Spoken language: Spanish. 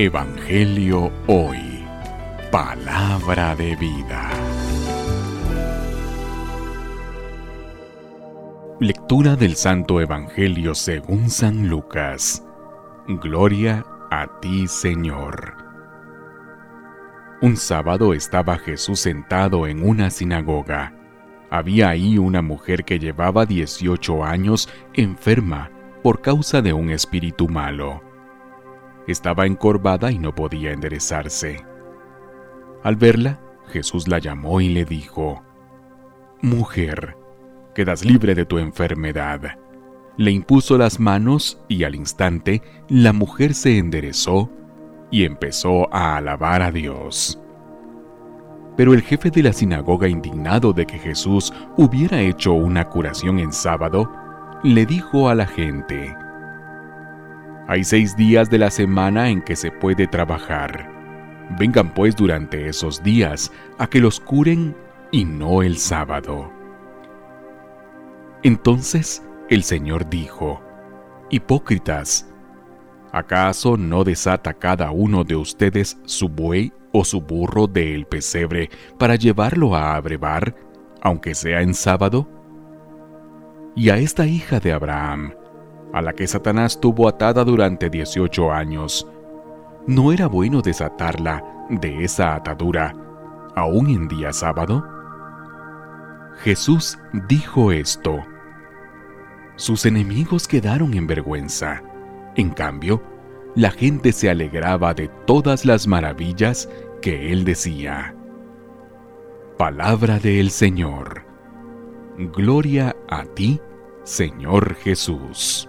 Evangelio Hoy. Palabra de vida. Lectura del Santo Evangelio según San Lucas. Gloria a ti, Señor. Un sábado estaba Jesús sentado en una sinagoga. Había ahí una mujer que llevaba 18 años enferma por causa de un espíritu malo estaba encorvada y no podía enderezarse. Al verla, Jesús la llamó y le dijo, Mujer, quedas libre de tu enfermedad. Le impuso las manos y al instante la mujer se enderezó y empezó a alabar a Dios. Pero el jefe de la sinagoga, indignado de que Jesús hubiera hecho una curación en sábado, le dijo a la gente, hay seis días de la semana en que se puede trabajar. Vengan pues durante esos días a que los curen y no el sábado. Entonces el Señor dijo, Hipócritas, ¿acaso no desata cada uno de ustedes su buey o su burro del pesebre para llevarlo a abrevar, aunque sea en sábado? Y a esta hija de Abraham, a la que Satanás tuvo atada durante 18 años. ¿No era bueno desatarla de esa atadura, aún en día sábado? Jesús dijo esto. Sus enemigos quedaron en vergüenza. En cambio, la gente se alegraba de todas las maravillas que él decía. Palabra del Señor. Gloria a ti, Señor Jesús.